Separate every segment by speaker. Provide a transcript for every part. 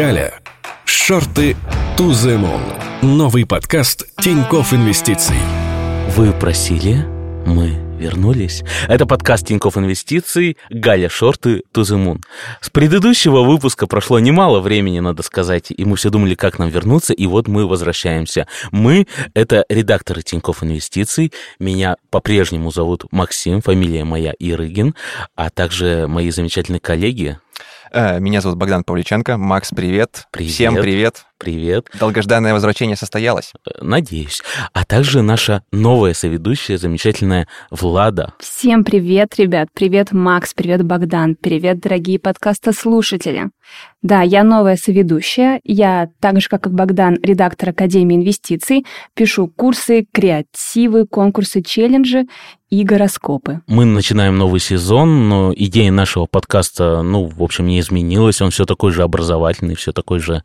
Speaker 1: Галя. Шорты to the moon. Новый подкаст Тинькофф Инвестиций.
Speaker 2: Вы просили, мы вернулись. Это подкаст Тинькофф Инвестиций, Галя Шорты, Moon. С предыдущего выпуска прошло немало времени, надо сказать, и мы все думали, как нам вернуться, и вот мы возвращаемся. Мы — это редакторы Тинькофф Инвестиций. Меня по-прежнему зовут Максим, фамилия моя Ирыгин, а также мои замечательные коллеги
Speaker 3: меня зовут Богдан Павличенко. Макс, привет.
Speaker 2: Привет.
Speaker 3: Всем привет.
Speaker 2: Привет.
Speaker 3: Долгожданное возвращение состоялось.
Speaker 2: Э, надеюсь. А также наша новая соведущая, замечательная Влада.
Speaker 4: Всем привет, ребят. Привет, Макс. Привет, Богдан. Привет, дорогие подкастослушатели. Да, я новая соведущая. Я, так же, как и Богдан, редактор Академии инвестиций, пишу курсы, креативы, конкурсы, челленджи и гороскопы.
Speaker 2: Мы начинаем новый сезон, но идея нашего подкаста, ну, в общем, не изменилась. Он все такой же образовательный, все такой же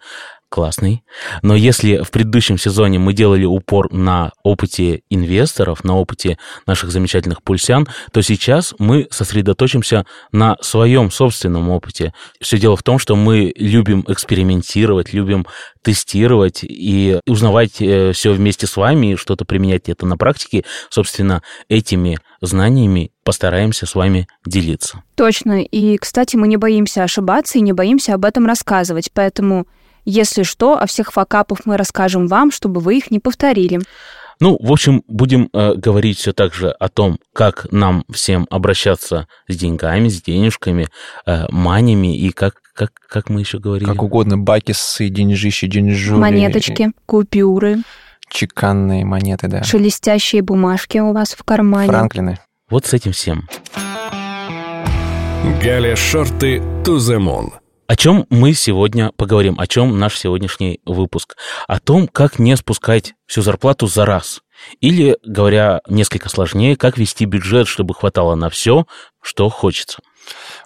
Speaker 2: классный. Но если в предыдущем сезоне мы делали упор на опыте инвесторов, на опыте наших замечательных пульсян, то сейчас мы сосредоточимся на своем собственном опыте. Все дело в том, что мы любим экспериментировать, любим тестировать и узнавать э, все вместе с вами, что-то применять это на практике. Собственно, этими знаниями постараемся с вами делиться.
Speaker 4: Точно. И, кстати, мы не боимся ошибаться и не боимся об этом рассказывать. Поэтому если что, о всех факапах мы расскажем вам, чтобы вы их не повторили.
Speaker 2: Ну, в общем, будем э, говорить все так же о том, как нам всем обращаться с деньгами, с денежками, э, манями и как, как, как мы еще говорили?
Speaker 3: Как угодно, бакисы, деньжищи, деньжули.
Speaker 4: Монеточки, купюры.
Speaker 3: Чеканные монеты, да.
Speaker 4: Шелестящие бумажки у вас в кармане.
Speaker 3: Франклины.
Speaker 2: Вот с этим всем.
Speaker 1: Галя Шорты to the moon.
Speaker 2: О чем мы сегодня поговорим, о чем наш сегодняшний выпуск? О том, как не спускать всю зарплату за раз. Или, говоря несколько сложнее, как вести бюджет, чтобы хватало на все, что хочется.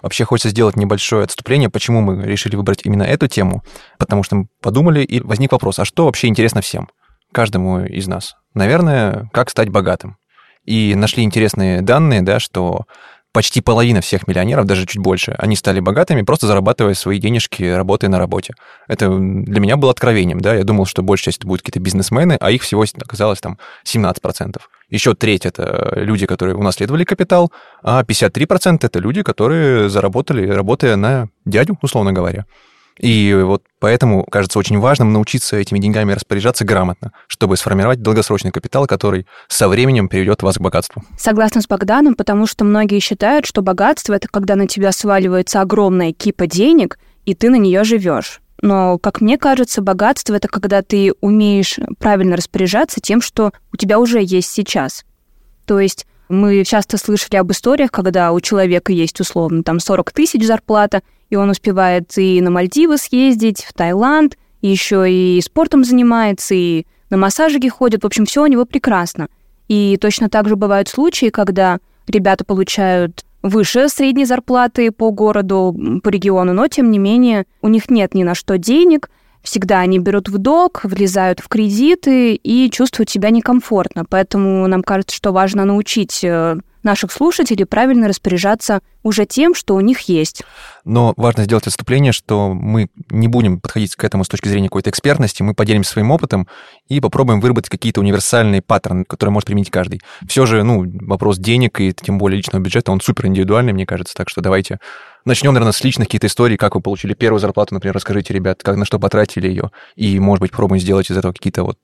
Speaker 3: Вообще хочется сделать небольшое отступление, почему мы решили выбрать именно эту тему. Потому что мы подумали, и возник вопрос, а что вообще интересно всем? Каждому из нас. Наверное, как стать богатым. И нашли интересные данные, да, что почти половина всех миллионеров, даже чуть больше, они стали богатыми, просто зарабатывая свои денежки, работая на работе. Это для меня было откровением, да, я думал, что большая часть это будут какие-то бизнесмены, а их всего оказалось там 17%. Еще треть это люди, которые унаследовали капитал, а 53% это люди, которые заработали, работая на дядю, условно говоря. И вот поэтому кажется очень важным научиться этими деньгами распоряжаться грамотно, чтобы сформировать долгосрочный капитал, который со временем приведет вас к богатству.
Speaker 4: Согласна с Богданом, потому что многие считают, что богатство это когда на тебя сваливается огромная кипа денег, и ты на нее живешь. Но, как мне кажется, богатство это когда ты умеешь правильно распоряжаться тем, что у тебя уже есть сейчас. То есть мы часто слышали об историях, когда у человека есть условно там 40 тысяч зарплата, и он успевает и на Мальдивы съездить, в Таиланд, еще и спортом занимается, и на массажики ходит. В общем, все у него прекрасно. И точно так же бывают случаи, когда ребята получают выше средней зарплаты по городу, по региону, но тем не менее у них нет ни на что денег, всегда они берут в долг, влезают в кредиты и чувствуют себя некомфортно. Поэтому нам кажется, что важно научить э, наших слушателей правильно распоряжаться уже тем, что у них есть.
Speaker 3: Но важно сделать отступление, что мы не будем подходить к этому с точки зрения какой-то экспертности, мы поделимся своим опытом и попробуем выработать какие-то универсальные паттерны, которые может применить каждый. Все же, ну, вопрос денег и тем более личного бюджета, он супер индивидуальный, мне кажется, так что давайте начнем, наверное, с личных каких-то историй, как вы получили первую зарплату, например, расскажите, ребят, как на что потратили ее, и, может быть, попробуем сделать из этого какие-то вот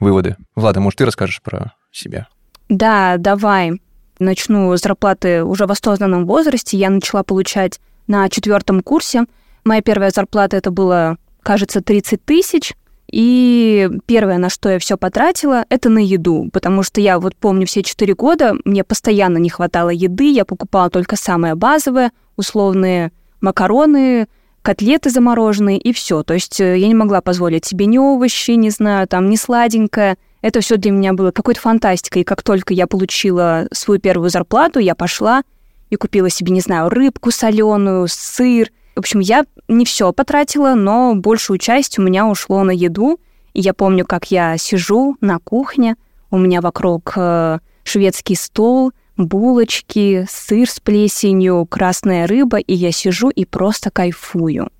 Speaker 3: выводы. Влада, может, ты расскажешь про себя?
Speaker 4: Да, давай начну зарплаты уже в осознанном возрасте. Я начала получать на четвертом курсе. Моя первая зарплата это было, кажется, 30 тысяч. И первое, на что я все потратила, это на еду, потому что я вот помню все четыре года, мне постоянно не хватало еды, я покупала только самое базовое, условные макароны, котлеты замороженные и все. То есть э, я не могла позволить себе ни овощи, не знаю, там, ни сладенькое. Это все для меня было какой-то фантастикой. И как только я получила свою первую зарплату, я пошла и купила себе, не знаю, рыбку соленую, сыр. В общем, я не все потратила, но большую часть у меня ушло на еду. И я помню, как я сижу на кухне, у меня вокруг э, шведский стол, булочки, сыр с плесенью, красная рыба, и я сижу и просто кайфую.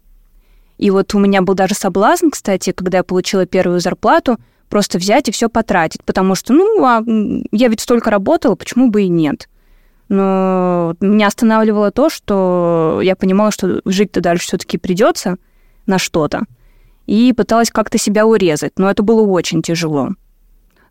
Speaker 4: И вот у меня был даже соблазн, кстати, когда я получила первую зарплату, просто взять и все потратить, потому что, ну, а я ведь столько работала, почему бы и нет. Но меня останавливало то, что я понимала, что жить-то дальше все-таки придется на что-то. И пыталась как-то себя урезать, но это было очень тяжело.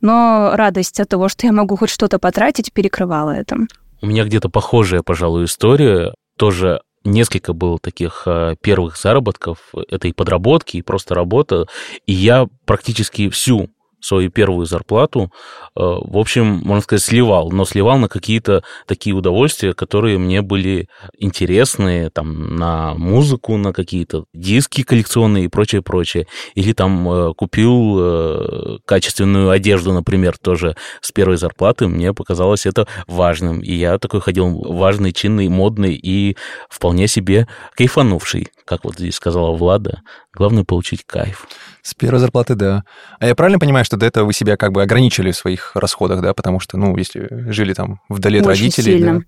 Speaker 4: Но радость от того, что я могу хоть что-то потратить, перекрывала это.
Speaker 2: У меня где-то похожая, пожалуй, история. Тоже несколько было таких э, первых заработков. Это и подработки, и просто работа. И я практически всю свою первую зарплату, э, в общем, можно сказать, сливал, но сливал на какие-то такие удовольствия, которые мне были интересны, там, на музыку, на какие-то диски коллекционные и прочее, прочее. Или там э, купил э, качественную одежду, например, тоже с первой зарплаты, мне показалось это важным. И я такой ходил важный, чинный, модный и вполне себе кайфанувший, как вот здесь сказала Влада. Главное получить кайф.
Speaker 3: С первой зарплаты, да. А я правильно понимаю, что до этого вы себя как бы ограничили в своих расходах, да? Потому что, ну, если жили там вдали от
Speaker 4: Очень
Speaker 3: родителей...
Speaker 4: Сильно.
Speaker 3: Да,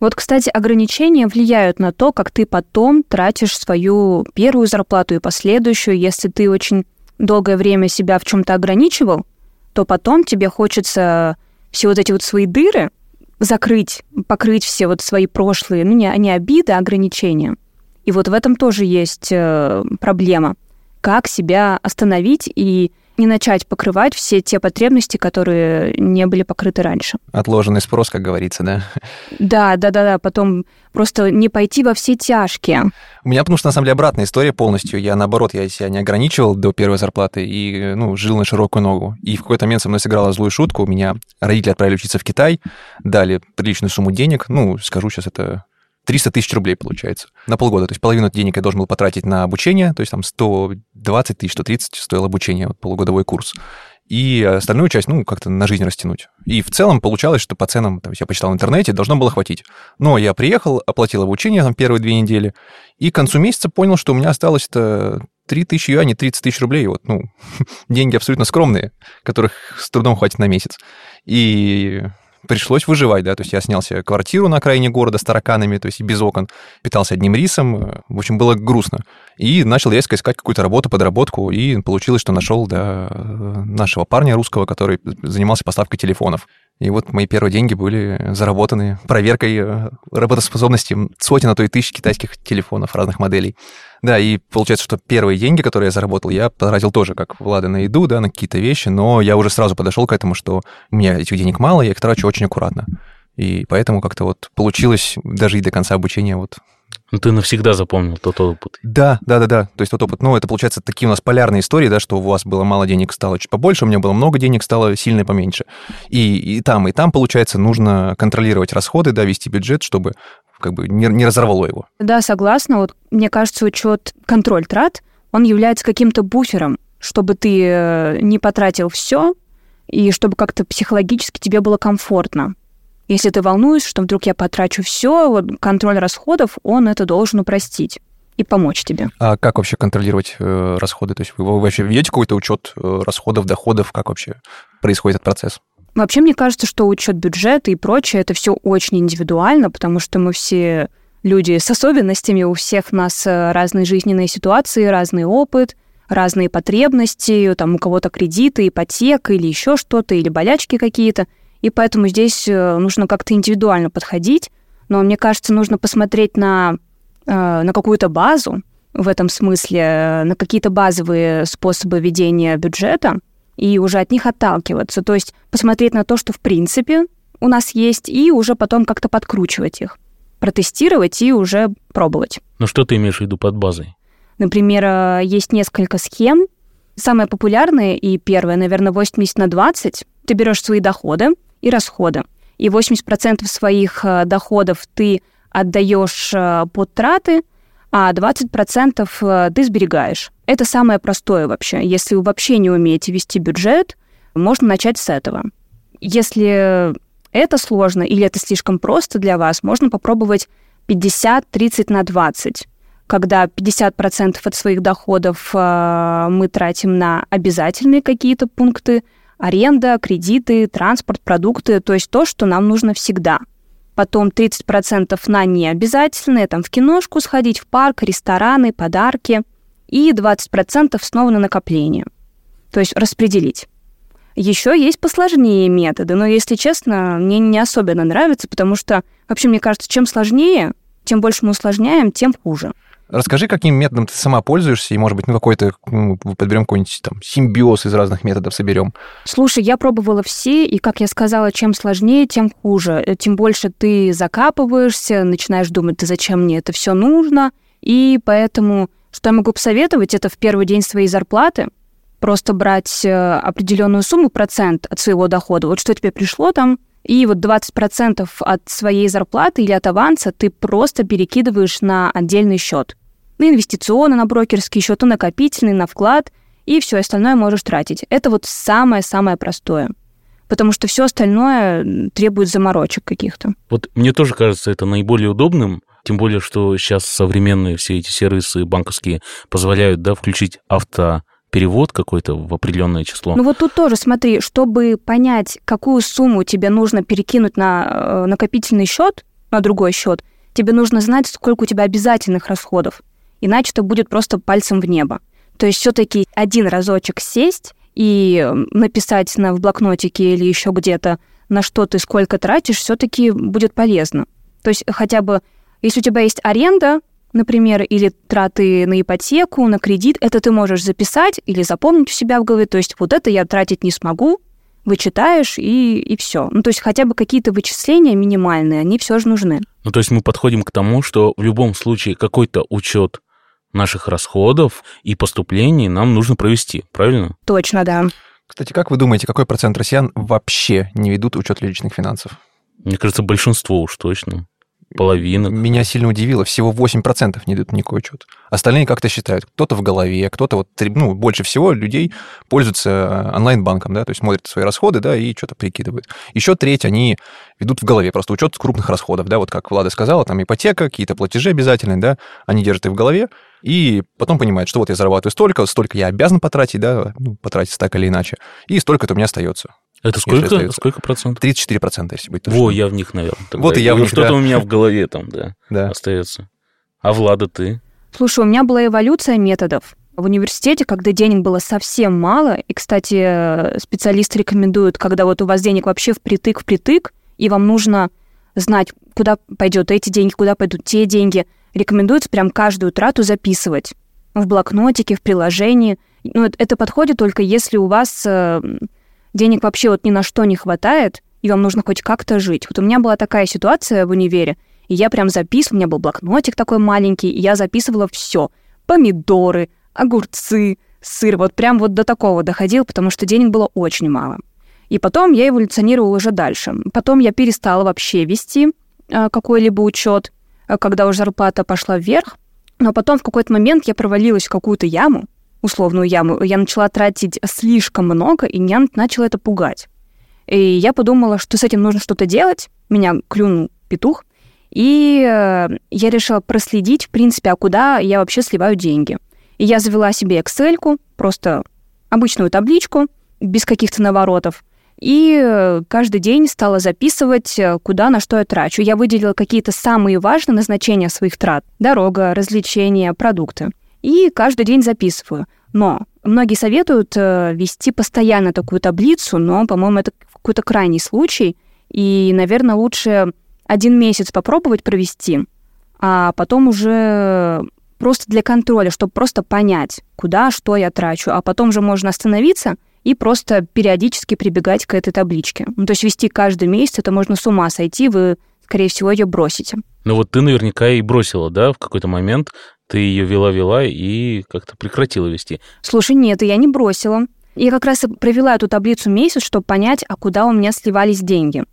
Speaker 4: вот, кстати, ограничения влияют на то, как ты потом тратишь свою первую зарплату и последующую. Если ты очень долгое время себя в чем-то ограничивал, то потом тебе хочется все вот эти вот свои дыры закрыть, покрыть все вот свои прошлые, ну не, не обиды, а ограничения. И вот в этом тоже есть э, проблема как себя остановить и не начать покрывать все те потребности, которые не были покрыты раньше.
Speaker 3: Отложенный спрос, как говорится, да?
Speaker 4: Да, да, да, да. Потом просто не пойти во все тяжкие.
Speaker 3: У меня, потому что, на самом деле, обратная история полностью. Я, наоборот, я себя не ограничивал до первой зарплаты и, ну, жил на широкую ногу. И в какой-то момент со мной сыграла злую шутку. У меня родители отправили учиться в Китай, дали приличную сумму денег. Ну, скажу сейчас, это 300 тысяч рублей получается на полгода. То есть половину денег я должен был потратить на обучение, то есть там 120 тысяч, 130 стоил обучение, вот полугодовой курс. И остальную часть, ну, как-то на жизнь растянуть. И в целом получалось, что по ценам, там, я почитал в интернете, должно было хватить. Но я приехал, оплатил обучение там первые две недели, и к концу месяца понял, что у меня осталось это 3 тысячи юаней, 30 тысяч рублей. Вот, ну, деньги абсолютно скромные, которых с трудом хватит на месяц. И пришлось выживать, да, то есть я снял себе квартиру на окраине города с тараканами, то есть без окон, питался одним рисом, в общем, было грустно. И начал резко искать какую-то работу, подработку, и получилось, что нашел, да, нашего парня русского, который занимался поставкой телефонов. И вот мои первые деньги были заработаны проверкой э, работоспособности сотен, а то и тысяч китайских телефонов разных моделей. Да, и получается, что первые деньги, которые я заработал, я потратил тоже, как Влада, на еду, да, на какие-то вещи, но я уже сразу подошел к этому, что у меня этих денег мало, я их трачу очень аккуратно. И поэтому как-то вот получилось и до конца обучения вот
Speaker 2: ну, ты навсегда запомнил тот опыт.
Speaker 3: Да, да, да, да. То есть тот опыт, ну, это, получается, такие у нас полярные истории, да, что у вас было мало денег, стало чуть побольше, у меня было много денег, стало сильно поменьше. И, и там, и там, получается, нужно контролировать расходы, да, вести бюджет, чтобы как бы не, не разорвало его.
Speaker 4: Да, согласна. Вот мне кажется, учет, контроль трат, он является каким-то буфером, чтобы ты э, не потратил все, и чтобы как-то психологически тебе было комфортно. Если ты волнуешься, что вдруг я потрачу все, вот контроль расходов, он это должен упростить и помочь тебе.
Speaker 3: А как вообще контролировать э, расходы? То есть вы, вы вообще ведете какой-то учет э, расходов, доходов? Как вообще происходит этот процесс?
Speaker 4: Вообще, мне кажется, что учет бюджета и прочее, это все очень индивидуально, потому что мы все люди с особенностями, у всех у нас э, разные жизненные ситуации, разный опыт, разные потребности, там у кого-то кредиты, ипотека или еще что-то, или болячки какие-то. И поэтому здесь э, нужно как-то индивидуально подходить. Но мне кажется, нужно посмотреть на, э, на какую-то базу в этом смысле, э, на какие-то базовые способы ведения бюджета и уже от них отталкиваться. То есть посмотреть на то, что в принципе у нас есть, и уже потом как-то подкручивать их, протестировать и уже пробовать.
Speaker 2: Ну что ты имеешь в виду под базой?
Speaker 4: Например, есть несколько схем. Самая популярная и первая, наверное, 80 на 20. Ты берешь свои доходы, и расходы. И 80% своих э, доходов ты отдаешь э, под траты, а 20% э, ты сберегаешь. Это самое простое вообще. Если вы вообще не умеете вести бюджет, можно начать с этого. Если это сложно или это слишком просто для вас, можно попробовать 50-30 на 20 когда 50% от своих доходов мы тратим на обязательные какие-то пункты, аренда, кредиты, транспорт, продукты, то есть то, что нам нужно всегда. Потом 30% на необязательные, там в киношку сходить, в парк, рестораны, подарки. и 20% снова на накопление. То есть распределить. Еще есть посложнее методы, но, если честно, мне не особенно нравится, потому что, вообще, мне кажется, чем сложнее, тем больше мы усложняем, тем хуже.
Speaker 3: Расскажи, каким методом ты сама пользуешься, и, может быть, мы какой-то ну, подберем какой-нибудь там симбиоз из разных методов соберем.
Speaker 4: Слушай, я пробовала все, и, как я сказала, чем сложнее, тем хуже. Э, тем больше ты закапываешься, начинаешь думать, ты зачем мне это все нужно, и поэтому, что я могу посоветовать, это в первый день своей зарплаты просто брать э, определенную сумму, процент от своего дохода. Вот что тебе пришло там, и вот 20% от своей зарплаты или от аванса ты просто перекидываешь на отдельный счет. На инвестиционный, на брокерский счет, на накопительный, на вклад, и все остальное можешь тратить. Это вот самое-самое простое. Потому что все остальное требует заморочек каких-то.
Speaker 2: Вот мне тоже кажется это наиболее удобным, тем более, что сейчас современные все эти сервисы банковские позволяют да, включить авто перевод какой-то в определенное число.
Speaker 4: Ну вот тут тоже смотри, чтобы понять, какую сумму тебе нужно перекинуть на э, накопительный счет, на другой счет, тебе нужно знать, сколько у тебя обязательных расходов. Иначе это будет просто пальцем в небо. То есть все-таки один разочек сесть и написать на, в блокнотике или еще где-то, на что ты сколько тратишь, все-таки будет полезно. То есть хотя бы, если у тебя есть аренда, например, или траты на ипотеку, на кредит, это ты можешь записать или запомнить у себя в голове. То есть вот это я тратить не смогу, вычитаешь и, и все. Ну, то есть хотя бы какие-то вычисления минимальные, они все же нужны.
Speaker 2: Ну, то есть мы подходим к тому, что в любом случае какой-то учет наших расходов и поступлений нам нужно провести, правильно?
Speaker 4: Точно, да.
Speaker 3: Кстати, как вы думаете, какой процент россиян вообще не ведут учет личных финансов?
Speaker 2: Мне кажется, большинство уж точно. Половина.
Speaker 3: Меня сильно удивило, всего 8% не идут никакой учет. Остальные как-то считают. Кто-то в голове, кто-то вот, ну, больше всего людей пользуются э, онлайн-банком, да, то есть смотрят свои расходы, да, и что-то прикидывают. Еще треть они ведут в голове, просто учет крупных расходов, да, вот как Влада сказала, там ипотека, какие-то платежи обязательные, да, они держат их в голове, и потом понимают, что вот я зарабатываю столько, столько я обязан потратить, да, ну, потратить так или иначе, и столько-то у меня остается.
Speaker 2: Это сколько, сколько процентов?
Speaker 3: 34 процента, если быть точным.
Speaker 2: Во, я в них, наверное.
Speaker 3: Тогда. Вот и я в них,
Speaker 2: Что-то да. у меня в голове там, да, да, остается. А Влада, ты?
Speaker 4: Слушай, у меня была эволюция методов. В университете, когда денег было совсем мало, и, кстати, специалисты рекомендуют, когда вот у вас денег вообще впритык-впритык, и вам нужно знать, куда пойдет эти деньги, куда пойдут те деньги, рекомендуется прям каждую трату записывать в блокнотике, в приложении. Ну, это подходит только если у вас э, денег вообще вот ни на что не хватает, и вам нужно хоть как-то жить. Вот у меня была такая ситуация в универе, и я прям записывала, у меня был блокнотик такой маленький, и я записывала все. Помидоры, огурцы, сыр, вот прям вот до такого доходил, потому что денег было очень мало. И потом я эволюционировала уже дальше. Потом я перестала вообще вести э, какой-либо учет, э, когда уже зарплата пошла вверх. Но потом в какой-то момент я провалилась в какую-то яму, условную яму, я начала тратить слишком много, и меня начало это пугать. И я подумала, что с этим нужно что-то делать. Меня клюнул петух. И э, я решила проследить, в принципе, а куда я вообще сливаю деньги. И я завела себе Excel, просто обычную табличку, без каких-то наворотов. И э, каждый день стала записывать, э, куда на что я трачу. Я выделила какие-то самые важные назначения своих трат. Дорога, развлечения, продукты. И каждый день записываю. Но многие советуют э, вести постоянно такую таблицу, но, по-моему, это какой-то крайний случай. И, наверное, лучше один месяц попробовать провести, а потом уже просто для контроля, чтобы просто понять, куда, что я трачу. А потом же можно остановиться и просто периодически прибегать к этой табличке. Ну, то есть вести каждый месяц, это можно с ума сойти, вы, скорее всего, ее бросите.
Speaker 2: Ну вот ты наверняка и бросила, да, в какой-то момент ты ее вела-вела и как-то прекратила вести.
Speaker 4: Слушай, нет, я не бросила. Я как раз провела эту таблицу месяц, чтобы понять, а куда у меня сливались деньги.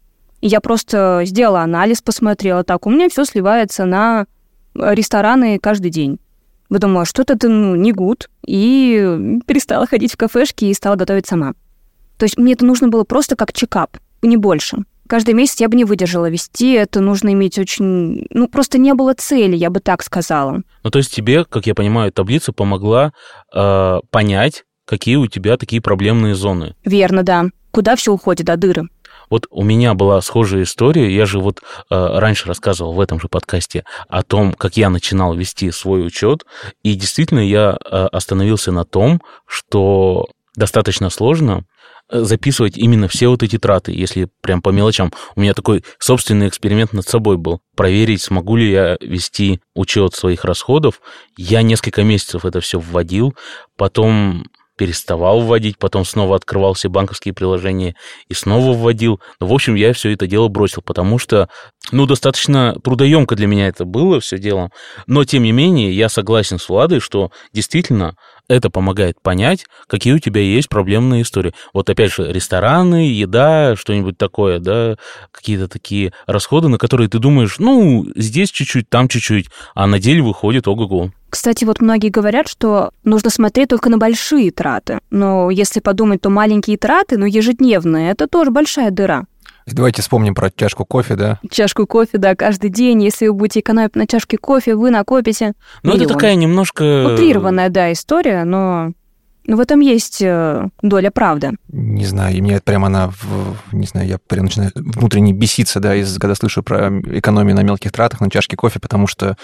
Speaker 4: И я просто сделала анализ, посмотрела, так, у меня все сливается на рестораны каждый день. Подумала, что-то ты ну, не гуд, и перестала ходить в кафешки и стала готовить сама. То есть мне это нужно было просто как чекап, не больше каждый месяц я бы не выдержала вести, это нужно иметь очень... Ну, просто не было цели, я бы так сказала.
Speaker 2: Ну, то есть тебе, как я понимаю, таблица помогла э, понять, какие у тебя такие проблемные зоны.
Speaker 4: Верно, да. Куда все уходит до дыры.
Speaker 2: Вот у меня была схожая история. Я же вот э, раньше рассказывал в этом же подкасте о том, как я начинал вести свой учет. И действительно я э, остановился на том, что достаточно сложно Э, записывать именно все вот эти траты, если прям по мелочам. У меня такой собственный эксперимент над собой был. Проверить, смогу ли я вести учет своих расходов. Я несколько месяцев это все вводил, потом переставал вводить, потом снова открывал все банковские приложения и снова вводил. Но, в общем, я все это дело бросил, потому что, ну, достаточно трудоемко для меня это было все дело. Но, тем не менее, я согласен с Владой, что действительно это помогает понять, какие у тебя есть проблемные истории. Вот опять же, рестораны, еда, что-нибудь такое, да, какие-то такие расходы, на которые ты думаешь, ну, здесь чуть-чуть, там чуть-чуть, а на деле выходит ого-го.
Speaker 4: Кстати, вот многие говорят, что нужно смотреть только на большие траты. Но если подумать, то маленькие траты, но ежедневные, это тоже большая дыра.
Speaker 3: Давайте вспомним про чашку кофе, да?
Speaker 4: Чашку кофе, да, каждый день. Если вы будете экономить на чашке кофе, вы накопите
Speaker 2: Ну, это такая немножко...
Speaker 4: Утрированная, да, история, но ну, в этом есть э, доля правды.
Speaker 3: Не знаю, и мне прямо она, не знаю, я прям начинаю внутренне беситься, да, из, когда слышу про экономию на мелких тратах, на чашке кофе, потому что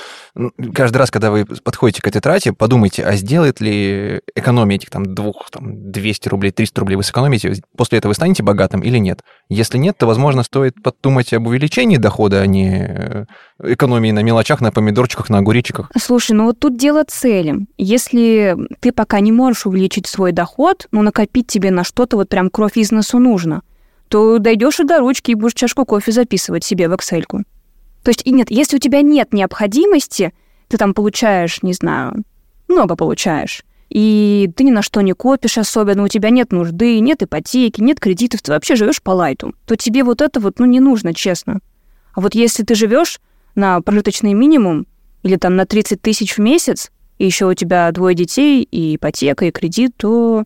Speaker 3: каждый раз, когда вы подходите к этой трате, подумайте, а сделает ли экономия этих там двух, там, 200 рублей, 300 рублей вы сэкономите, после этого вы станете богатым или нет? Если нет, то, возможно, стоит подумать об увеличении дохода, а не э, экономии на мелочах, на помидорчиках, на огуречиках.
Speaker 4: Слушай, ну вот тут дело цели. Если ты пока не можешь увеличить свой доход, но накопить тебе на что-то вот прям кровь из носу нужно, то дойдешь и до ручки и будешь чашку кофе записывать себе в Excel. -ку. То есть, и нет, если у тебя нет необходимости, ты там получаешь, не знаю, много получаешь, и ты ни на что не копишь особенно, у тебя нет нужды, нет ипотеки, нет кредитов, ты вообще живешь по лайту, то тебе вот это вот, ну, не нужно, честно. А вот если ты живешь на прожиточный минимум или там на 30 тысяч в месяц, и еще у тебя двое детей, и ипотека, и кредит, то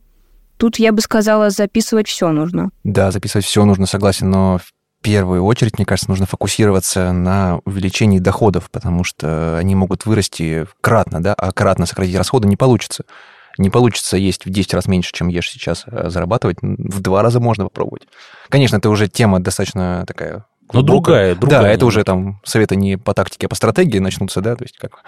Speaker 4: тут я бы сказала, записывать все нужно.
Speaker 3: Да, записывать все нужно, согласен, но в первую очередь, мне кажется, нужно фокусироваться на увеличении доходов, потому что они могут вырасти кратно, да, а кратно сократить расходы не получится. Не получится есть в 10 раз меньше, чем ешь сейчас, а зарабатывать в два раза можно попробовать. Конечно, это уже тема достаточно такая
Speaker 2: но ну, другая, другая.
Speaker 3: Да, это уже там советы не по тактике, а по стратегии начнутся, да, то есть как...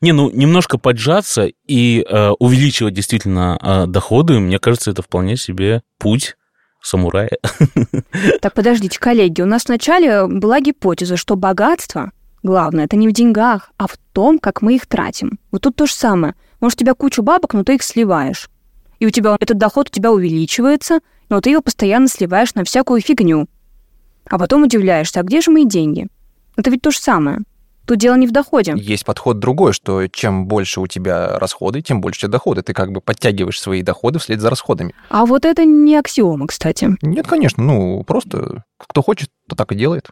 Speaker 2: Не, ну немножко поджаться и э, увеличивать действительно э, доходы, мне кажется, это вполне себе путь самурая.
Speaker 4: Так, подождите, коллеги, у нас вначале была гипотеза, что богатство, главное, это не в деньгах, а в том, как мы их тратим. Вот тут то же самое. Может, у тебя кучу бабок, но ты их сливаешь. И у тебя этот доход у тебя увеличивается, но ты его постоянно сливаешь на всякую фигню. А потом удивляешься, а где же мои деньги? Это ведь то же самое. Тут дело не в доходе.
Speaker 3: Есть подход другой, что чем больше у тебя расходы, тем больше у тебя доходы. Ты как бы подтягиваешь свои доходы вслед за расходами.
Speaker 4: А вот это не аксиома, кстати.
Speaker 3: Нет, конечно. Ну, просто кто хочет, то так и делает.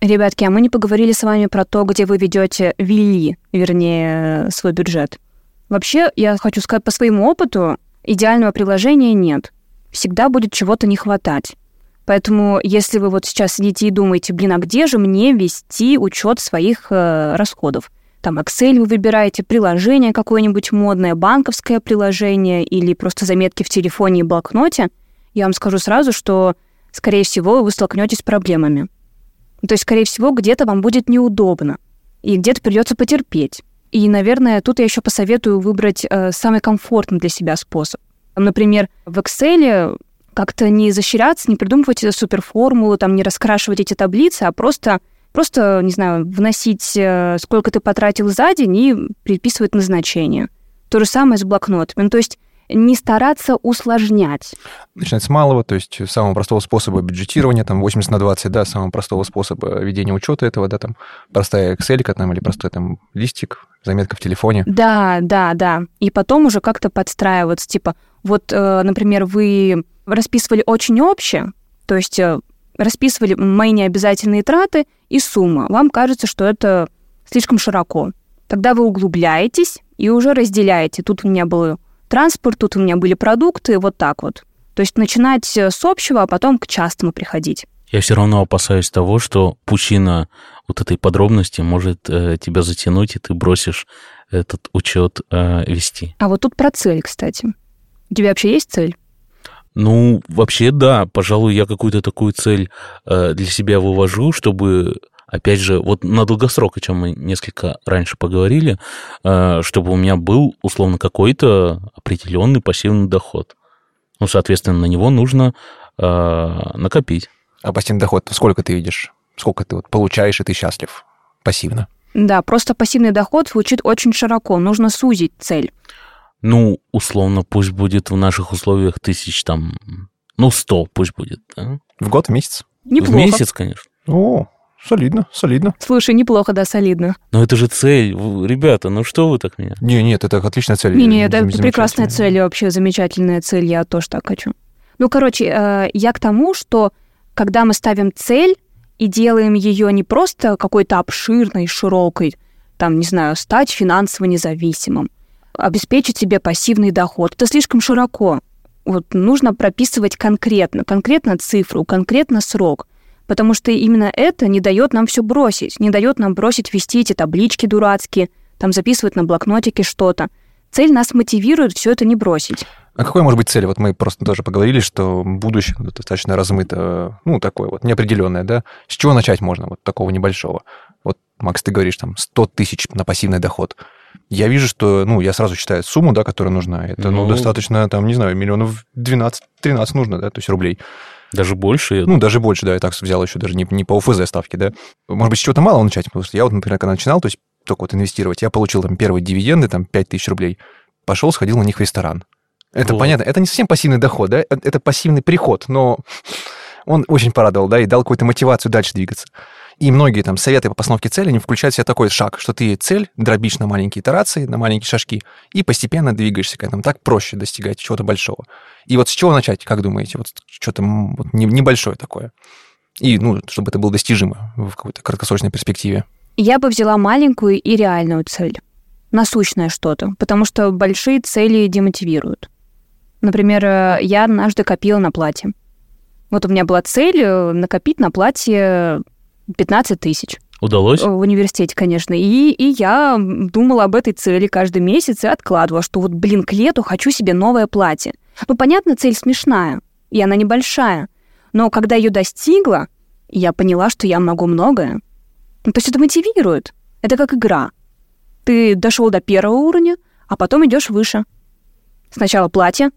Speaker 4: Ребятки, а мы не поговорили с вами про то, где вы ведете, вели, вернее, свой бюджет. Вообще, я хочу сказать по своему опыту, идеального приложения нет всегда будет чего-то не хватать. Поэтому, если вы вот сейчас сидите и думаете, блин, а где же мне вести учет своих э, расходов? Там Excel вы выбираете, приложение какое-нибудь модное, банковское приложение или просто заметки в телефоне и блокноте, я вам скажу сразу, что, скорее всего, вы столкнетесь с проблемами. То есть, скорее всего, где-то вам будет неудобно, и где-то придется потерпеть. И, наверное, тут я еще посоветую выбрать э, самый комфортный для себя способ. Например, в Excel как-то не изощряться, не придумывать суперформулу, там, не раскрашивать эти таблицы, а просто, просто, не знаю, вносить, э, сколько ты потратил за день и приписывать назначение. То же самое с блокнотами. Ну, то есть не стараться усложнять.
Speaker 3: Начинать с малого, то есть самого простого способа бюджетирования, там 80 на 20, да, самого простого способа ведения учета этого, да, там простая Excel там или простой там листик, заметка в телефоне.
Speaker 4: Да, да, да. И потом уже как-то подстраиваться, типа, вот, э, например, вы расписывали очень общее, то есть э, расписывали мои необязательные траты и сумма. Вам кажется, что это слишком широко. Тогда вы углубляетесь и уже разделяете. Тут у меня был транспорт, тут у меня были продукты, вот так вот. То есть начинать э, с общего, а потом к частому приходить.
Speaker 2: Я все равно опасаюсь того, что пучина вот этой подробности может э, тебя затянуть, и ты бросишь этот учет э, вести.
Speaker 4: А вот тут про цель, кстати. У тебя вообще есть цель?
Speaker 2: Ну, вообще, да. Пожалуй, я какую-то такую цель э, для себя вывожу, чтобы, опять же, вот на долгосрок, о чем мы несколько раньше поговорили, э, чтобы у меня был, условно, какой-то определенный пассивный доход. Ну, соответственно, на него нужно э, накопить.
Speaker 3: А пассивный доход сколько ты видишь? Сколько ты вот получаешь, и ты счастлив пассивно?
Speaker 4: Да, просто пассивный доход звучит очень широко. Нужно сузить цель.
Speaker 2: Ну, условно, пусть будет в наших условиях тысяч там, ну, сто пусть будет, да?
Speaker 3: В год, в месяц?
Speaker 4: Неплохо.
Speaker 2: В месяц, конечно.
Speaker 3: О, солидно, солидно.
Speaker 4: Слушай, неплохо, да, солидно.
Speaker 2: Но это же цель. Ребята, ну что вы так меня?
Speaker 3: Не, нет, это отличная цель.
Speaker 4: Не-не, это
Speaker 3: Замечательная.
Speaker 4: прекрасная цель, вообще замечательная цель, я тоже так хочу. Ну, короче, э, я к тому, что когда мы ставим цель и делаем ее не просто какой-то обширной, широкой, там, не знаю, стать финансово независимым, обеспечить себе пассивный доход, это слишком широко. Вот нужно прописывать конкретно, конкретно цифру, конкретно срок, потому что именно это не дает нам все бросить, не дает нам бросить вести эти таблички дурацкие, там записывать на блокнотике что-то. Цель нас мотивирует все это не бросить.
Speaker 3: А какой может быть цель? Вот мы просто тоже поговорили, что будущее достаточно размыто, ну, такое вот неопределенное, да? С чего начать можно, вот такого небольшого? Вот, Макс, ты говоришь, там, 100 тысяч на пассивный доход. Я вижу, что, ну, я сразу считаю сумму, да, которая нужна. Это, ну,
Speaker 2: Ну.
Speaker 3: достаточно, там, не знаю, миллионов 12-13 нужно, да, то есть рублей.
Speaker 2: Даже больше.
Speaker 3: Ну, даже больше, да, я так взял еще даже не, не по УФЗ ставке, да. Может быть, с чего-то мало начать, потому что я вот, например, когда начинал, то есть только вот инвестировать, я получил там первые дивиденды, там, 5 тысяч рублей, пошел, сходил на них в ресторан. Это
Speaker 2: Вот.
Speaker 3: понятно, это не совсем пассивный доход, да, это это пассивный приход, но он очень порадовал, да, и дал какую-то мотивацию дальше двигаться. И многие там советы по постановке цели, они включают в себя такой шаг, что ты цель дробишь на маленькие итерации, на маленькие шажки, и постепенно двигаешься к этому. Так проще достигать чего-то большого. И вот с чего начать, как думаете? Вот что-то вот не- небольшое такое. И, ну, чтобы это было достижимо в какой-то краткосрочной перспективе.
Speaker 4: Я бы взяла маленькую и реальную цель. Насущное что-то, потому что большие цели демотивируют. Например, э, я однажды копила на платье. Вот у меня была цель э, накопить на платье 15 тысяч.
Speaker 2: Удалось?
Speaker 4: В университете, конечно. И, и я думала об этой цели каждый месяц и откладывала, что вот, блин, к лету хочу себе новое платье. Ну, понятно, цель смешная, и она небольшая. Но когда ее достигла, я поняла, что я могу многое. Ну, то есть это мотивирует. Это как игра. Ты дошел до первого уровня, а потом идешь выше. Сначала платье,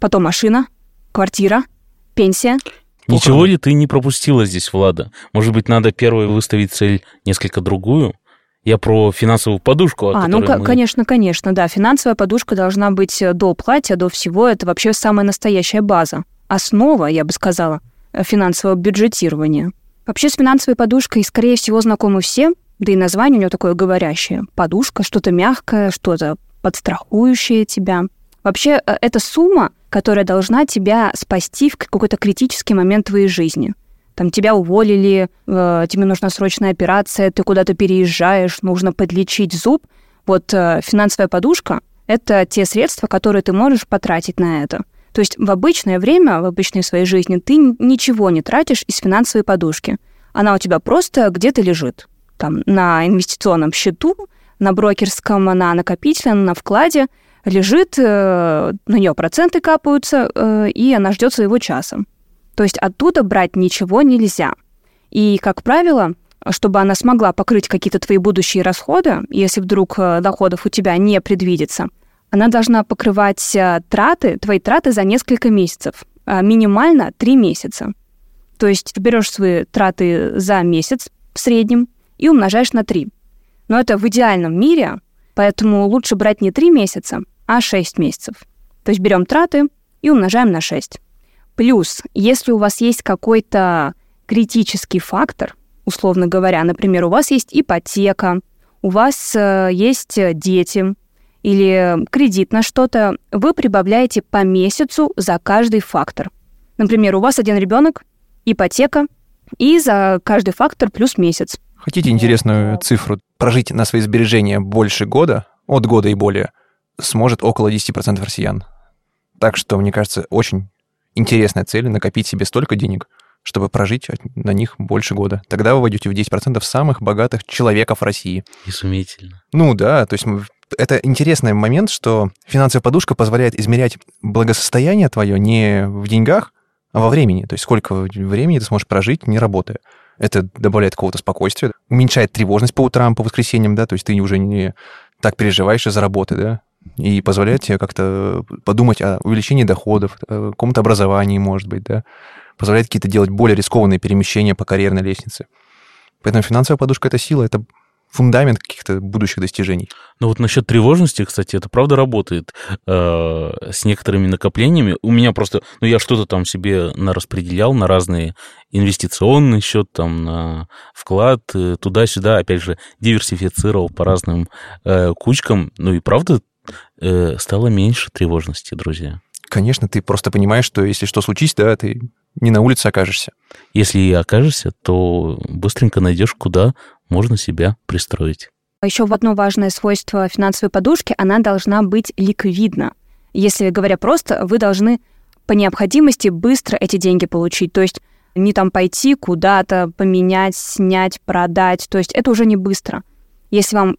Speaker 4: потом машина, квартира, пенсия.
Speaker 2: Ничего ли ты не пропустила здесь, Влада? Может быть, надо первой выставить цель несколько другую? Я про финансовую подушку,
Speaker 4: А, ну,
Speaker 2: мы-
Speaker 4: конечно, конечно, да. Финансовая подушка должна быть э, до платья, до всего. Это вообще самая настоящая база. Основа, я бы сказала, э, финансового бюджетирования. Вообще с финансовой подушкой, скорее всего, знакомы все, да и название у нее такое говорящее. Подушка, что-то мягкое, что-то подстрахующее тебя. Вообще, э, это сумма, которая должна тебя спасти в какой-то критический момент твоей жизни. Там тебя уволили, э, тебе нужна срочная операция, ты куда-то переезжаешь, нужно подлечить зуб. Вот э, финансовая подушка — это те средства, которые ты можешь потратить на это. То есть в обычное время, в обычной своей жизни ты ничего не тратишь из финансовой подушки. Она у тебя просто где-то лежит. Там на инвестиционном счету, на брокерском, на накопительном, на вкладе лежит, э, на нее проценты капаются, э, и она ждет своего часа. То есть оттуда брать ничего нельзя. И, как правило, чтобы она смогла покрыть какие-то твои будущие расходы, если вдруг э, доходов у тебя не предвидится, она должна покрывать траты, твои траты за несколько месяцев, а минимально 3 месяца. То есть берешь свои траты за месяц в среднем и умножаешь на 3. Но это в идеальном мире, поэтому лучше брать не 3 месяца, а 6 месяцев. То есть берем траты и умножаем на 6. Плюс, если у вас есть какой-то критический фактор, условно говоря, например, у вас есть ипотека, у вас э, есть э, дети или кредит на что-то, вы прибавляете по месяцу за каждый фактор. Например, у вас один ребенок, ипотека, и за каждый фактор плюс месяц.
Speaker 3: Хотите интересную цифру? Прожить на свои сбережения больше года, от года и более, сможет около 10% россиян. Так что, мне кажется, очень интересная цель накопить себе столько денег, чтобы прожить на них больше года. Тогда вы войдете в 10% самых богатых человеков России.
Speaker 2: Изумительно.
Speaker 3: Ну да, то есть мы Это интересный момент, что финансовая подушка позволяет измерять благосостояние твое не в деньгах, а во времени. То есть сколько времени ты сможешь прожить, не работая. Это добавляет какого-то спокойствия, уменьшает тревожность по утрам, по воскресеньям, да, то есть ты уже не так переживаешь из-за работы, да, и позволяет тебе как-то подумать о увеличении доходов, о каком-то образовании, может быть, да, позволяет какие-то делать более рискованные перемещения по карьерной лестнице. Поэтому финансовая подушка — это сила, это фундамент каких-то будущих достижений.
Speaker 2: Ну вот насчет тревожности, кстати, это правда работает э, с некоторыми накоплениями. У меня просто, ну я что-то там себе на распределял на разные инвестиционный счет, там на вклад, э, туда-сюда, опять же, диверсифицировал по разным э, кучкам. Ну и правда э, стало меньше тревожности, друзья.
Speaker 3: Конечно, ты просто понимаешь, что если что случится, да, ты не на улице окажешься.
Speaker 2: Если и окажешься, то быстренько найдешь, куда можно себя пристроить.
Speaker 4: Еще в одно важное свойство финансовой подушки, она должна быть ликвидна. Если говоря просто, вы должны по необходимости быстро эти деньги получить. То есть не там пойти куда-то, поменять, снять, продать. То есть это уже не быстро. Если вам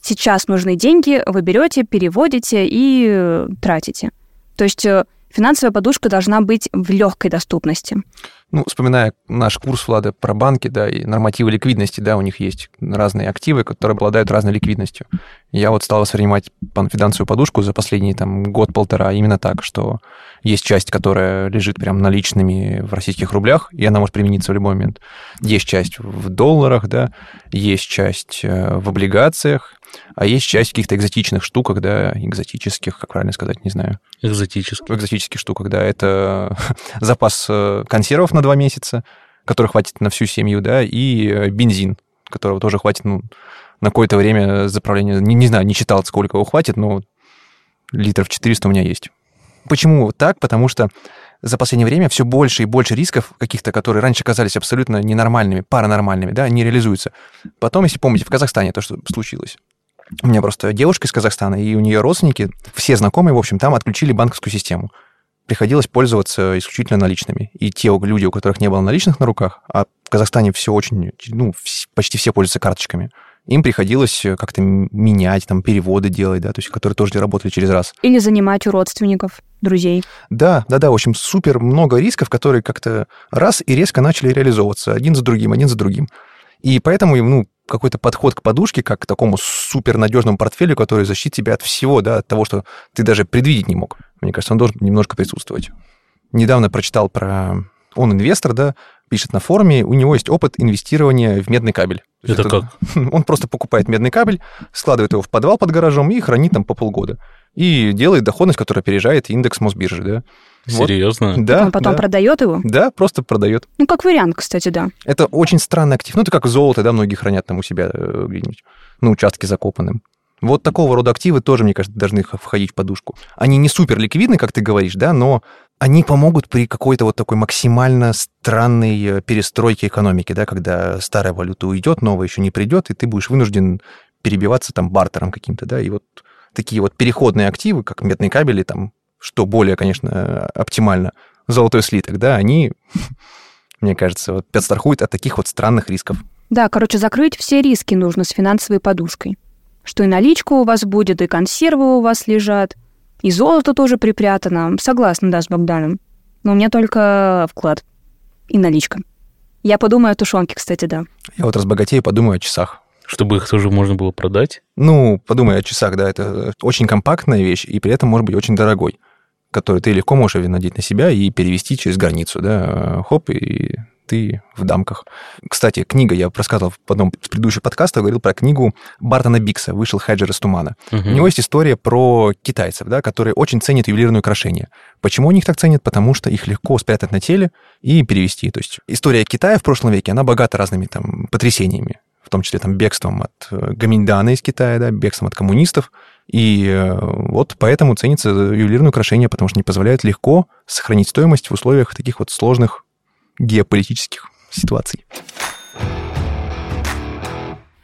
Speaker 4: сейчас нужны деньги, вы берете, переводите и э, тратите. То есть э, финансовая подушка должна быть в легкой доступности.
Speaker 3: Ну, вспоминая наш курс Влада про банки, да, и нормативы ликвидности, да, у них есть разные активы, которые обладают разной ликвидностью. Я вот стал воспринимать финансовую подушку за последний там год-полтора именно так, что есть часть, которая лежит прям наличными в российских рублях, и она может примениться в любой момент. Есть часть в долларах, да, есть часть э, в облигациях, а есть часть каких-то экзотичных штуках, да, экзотических, как правильно сказать, не знаю.
Speaker 2: Экзотических.
Speaker 3: Экзотических штуках, да. Это запас э, консервов на два месяца, который хватит на всю семью, да, и э, бензин, которого тоже хватит, ну, на какое-то время заправления. Не, не знаю, не читал, сколько его хватит, но литров 400 у меня есть. Почему так? Потому что за последнее время все больше и больше рисков каких-то, которые раньше казались абсолютно ненормальными, паранормальными, да, не реализуются. Потом, если помните, в Казахстане то, что случилось, у меня просто девушка из Казахстана, и у нее родственники, все знакомые, в общем, там отключили банковскую систему. Приходилось пользоваться исключительно наличными. И те люди, у которых не было наличных на руках, а в Казахстане все очень, ну, почти все пользуются карточками, им приходилось как-то менять, там, переводы делать, да, то есть, которые тоже работали через раз.
Speaker 4: Или занимать у родственников, друзей.
Speaker 3: Да, да, да, в общем, супер много рисков, которые как-то раз и резко начали реализовываться один за другим, один за другим. И поэтому, ну, какой-то подход к подушке, как к такому супернадежному портфелю, который защитит тебя от всего, да, от того, что ты даже предвидеть не мог. Мне кажется, он должен немножко присутствовать. Недавно прочитал про... Он инвестор, да, пишет на форуме, у него есть опыт инвестирования в медный кабель.
Speaker 2: Это, это как?
Speaker 3: Он просто покупает медный кабель, складывает его в подвал под гаражом и хранит там по полгода. И делает доходность, которая опережает индекс Мосбиржи, да.
Speaker 2: Серьезно?
Speaker 3: Вот. Да.
Speaker 4: Он потом
Speaker 3: да.
Speaker 4: продает его?
Speaker 3: Да, просто продает.
Speaker 4: Ну, как вариант, кстати, да.
Speaker 3: Это очень странный актив. Ну, это как золото, да, многие хранят там у себя э, где-нибудь на участке закопанным. Вот такого рода активы тоже, мне кажется, должны входить в подушку. Они не супер ликвидны, как ты говоришь, да, но они помогут при какой-то вот такой максимально странной э, перестройке экономики, да, когда старая валюта уйдет, новая еще не придет, и ты будешь вынужден перебиваться там бартером каким-то, да, и вот такие вот переходные активы, как медные кабели, там, что более, конечно, оптимально, золотой слиток, да, они, мне кажется, вот подстрахуют от таких вот странных рисков.
Speaker 4: Да, короче, закрыть все риски нужно с финансовой подушкой. Что и наличка у вас будет, и консервы у вас лежат, и золото тоже припрятано. Согласна, да, с Богданом. Но у меня только вклад и наличка. Я подумаю о тушенке, кстати, да.
Speaker 3: Я вот разбогатею, подумаю о часах.
Speaker 2: Чтобы их тоже можно было продать?
Speaker 3: Ну, подумай о часах, да, это очень компактная вещь, и при этом может быть очень дорогой, который ты легко можешь надеть на себя и перевести через границу, да, хоп, и ты в дамках. Кстати, книга, я рассказывал в одном из предыдущих подкастов, говорил про книгу Бартона Бикса «Вышел Хеджер из тумана». Угу. У него есть история про китайцев, да, которые очень ценят ювелирные украшения. Почему они их так ценят? Потому что их легко спрятать на теле и перевести. То есть история Китая в прошлом веке, она богата разными там потрясениями в том числе там бегством от э, Гаминдана из Китая, да, бегством от коммунистов. И э, вот поэтому ценится ювелирное украшение, потому что не позволяет легко сохранить стоимость в условиях таких вот сложных геополитических ситуаций.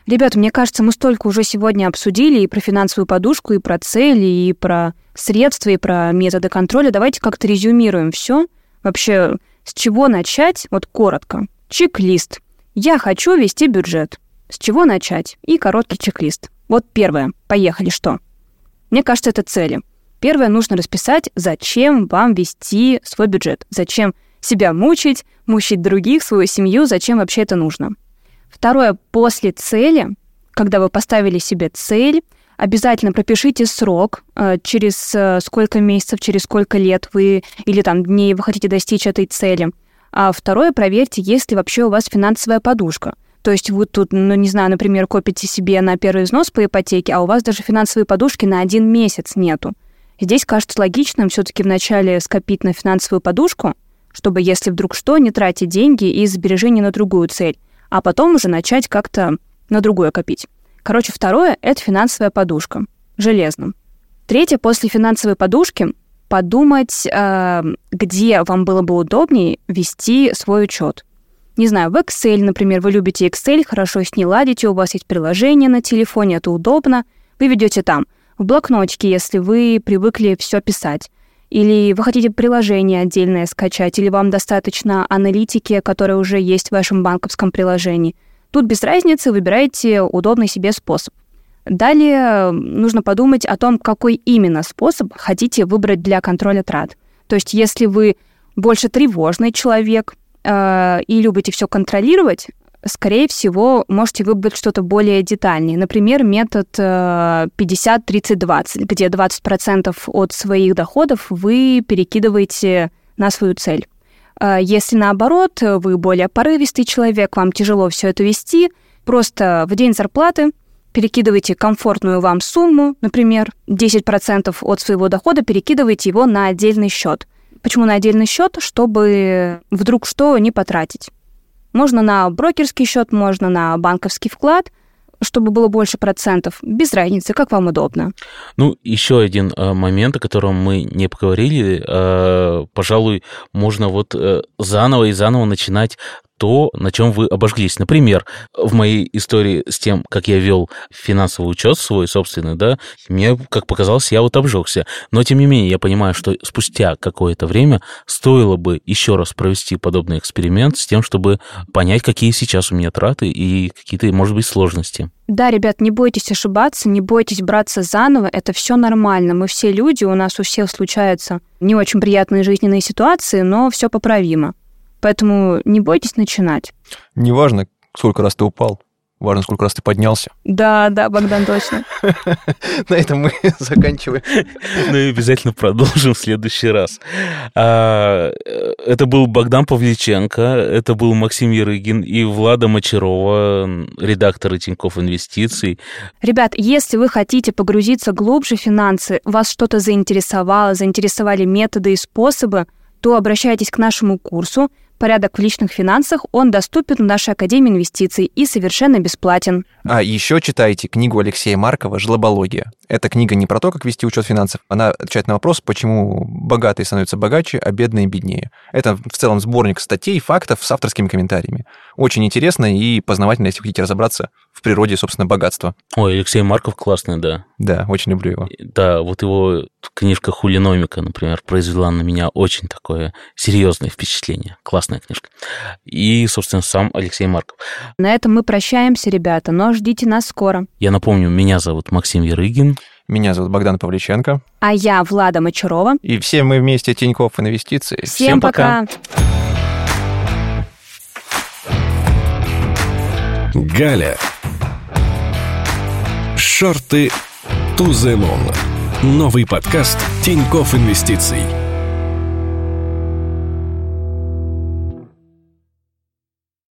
Speaker 4: Ребята, мне кажется, мы столько уже сегодня обсудили и про финансовую подушку, и про цели, и про средства, и про методы контроля. Давайте как-то резюмируем все. Вообще, с чего начать? Вот коротко. Чек-лист. Я хочу вести бюджет. С чего начать? И короткий чек-лист. Вот первое. Поехали. Что? Мне кажется, это цели. Первое, нужно расписать, зачем вам вести свой бюджет. Зачем себя мучить, мучить других, свою семью, зачем вообще это нужно. Второе, после цели, когда вы поставили себе цель, обязательно пропишите срок, э, через э, сколько месяцев, через сколько лет вы или там дней вы хотите достичь этой цели. А второе, проверьте, есть ли вообще у вас финансовая подушка. То есть вы тут, ну, не знаю, например, копите себе на первый взнос по ипотеке, а у вас даже финансовой подушки на один месяц нету. Здесь кажется логичным все-таки вначале скопить на финансовую подушку, чтобы, если вдруг что, не тратить деньги из сбережений на другую цель, а потом уже начать как-то на другое копить. Короче, второе — это финансовая подушка. Железно. Третье, после финансовой подушки подумать, э, где вам было бы удобнее вести свой учет. Не знаю, в Excel, например, вы любите Excel, хорошо с ней ладите, у вас есть приложение на телефоне, это удобно, вы ведете там. В блокнотике, если вы привыкли все писать. Или вы хотите приложение отдельное скачать, или вам достаточно аналитики, которая уже есть в вашем банковском приложении – Тут без разницы выбирайте удобный себе способ. Далее нужно подумать о том, какой именно способ хотите выбрать для контроля трат. То есть если вы больше тревожный человек э, и любите все контролировать, скорее всего, можете выбрать что-то более детальнее. Например, метод 50-30-20, э, где 20% от своих доходов вы перекидываете на свою цель. А если наоборот, вы более порывистый человек, вам тяжело все это вести, просто в день зарплаты перекидывайте комфортную вам сумму, например, 10% от своего дохода перекидывайте его на отдельный счет. Почему на отдельный счет? Чтобы вдруг что не потратить. Можно на брокерский счет, можно на банковский вклад – чтобы было больше процентов, без разницы, как вам удобно.
Speaker 2: Ну, еще один э, момент, о котором мы не поговорили, э, пожалуй, можно вот э, заново и заново начинать то, на чем вы обожглись. Например, в моей истории с тем, как я вел финансовый учет свой собственный, да, мне, как показалось, я вот обжегся. Но, тем не менее, я понимаю, что спустя какое-то время стоило бы еще раз провести подобный эксперимент с тем, чтобы понять, какие сейчас у меня траты и какие-то, может быть, сложности.
Speaker 4: Да, ребят, не бойтесь ошибаться, не бойтесь браться заново, это все нормально. Мы все люди, у нас у всех случаются не очень приятные жизненные ситуации, но все поправимо. Поэтому не бойтесь начинать.
Speaker 3: Неважно, сколько раз ты упал, важно, сколько раз ты поднялся.
Speaker 4: Да, да, Богдан, точно.
Speaker 3: На этом мы заканчиваем.
Speaker 2: Ну и обязательно продолжим в следующий раз. А, это был Богдан Павличенко, это был Максим Ярыгин и Влада Мочарова, редакторы Тинькофф Инвестиций.
Speaker 4: Ребят, если вы хотите погрузиться глубже в финансы, вас что-то заинтересовало, заинтересовали методы и способы, то обращайтесь к нашему курсу – Порядок в личных финансах, он доступен в нашей Академии инвестиций и совершенно бесплатен.
Speaker 3: А еще читайте книгу Алексея Маркова «Жлобология». Эта книга не про то, как вести учет финансов, она отвечает на вопрос, почему богатые становятся богаче, а бедные беднее. Это в целом сборник статей, фактов с авторскими комментариями. Очень интересно и познавательно, если хотите разобраться в природе, собственно, богатства.
Speaker 2: Ой, Алексей Марков классный, да.
Speaker 3: Да, очень люблю его.
Speaker 2: Да, вот его книжка «Хулиномика», например, произвела на меня очень такое серьезное впечатление. Классная книжка. И, собственно, сам Алексей Марков.
Speaker 4: На этом мы прощаемся, ребята, но ждите нас скоро.
Speaker 2: Я напомню, меня зовут Максим Ярыгин.
Speaker 3: Меня зовут Богдан Павличенко.
Speaker 4: А я Влада Мочарова.
Speaker 3: И все мы вместе Тинькофф Инвестиции.
Speaker 4: Всем, Всем пока. пока.
Speaker 1: Галя. Шорты to the moon. Новый подкаст Тинькофф Инвестиций.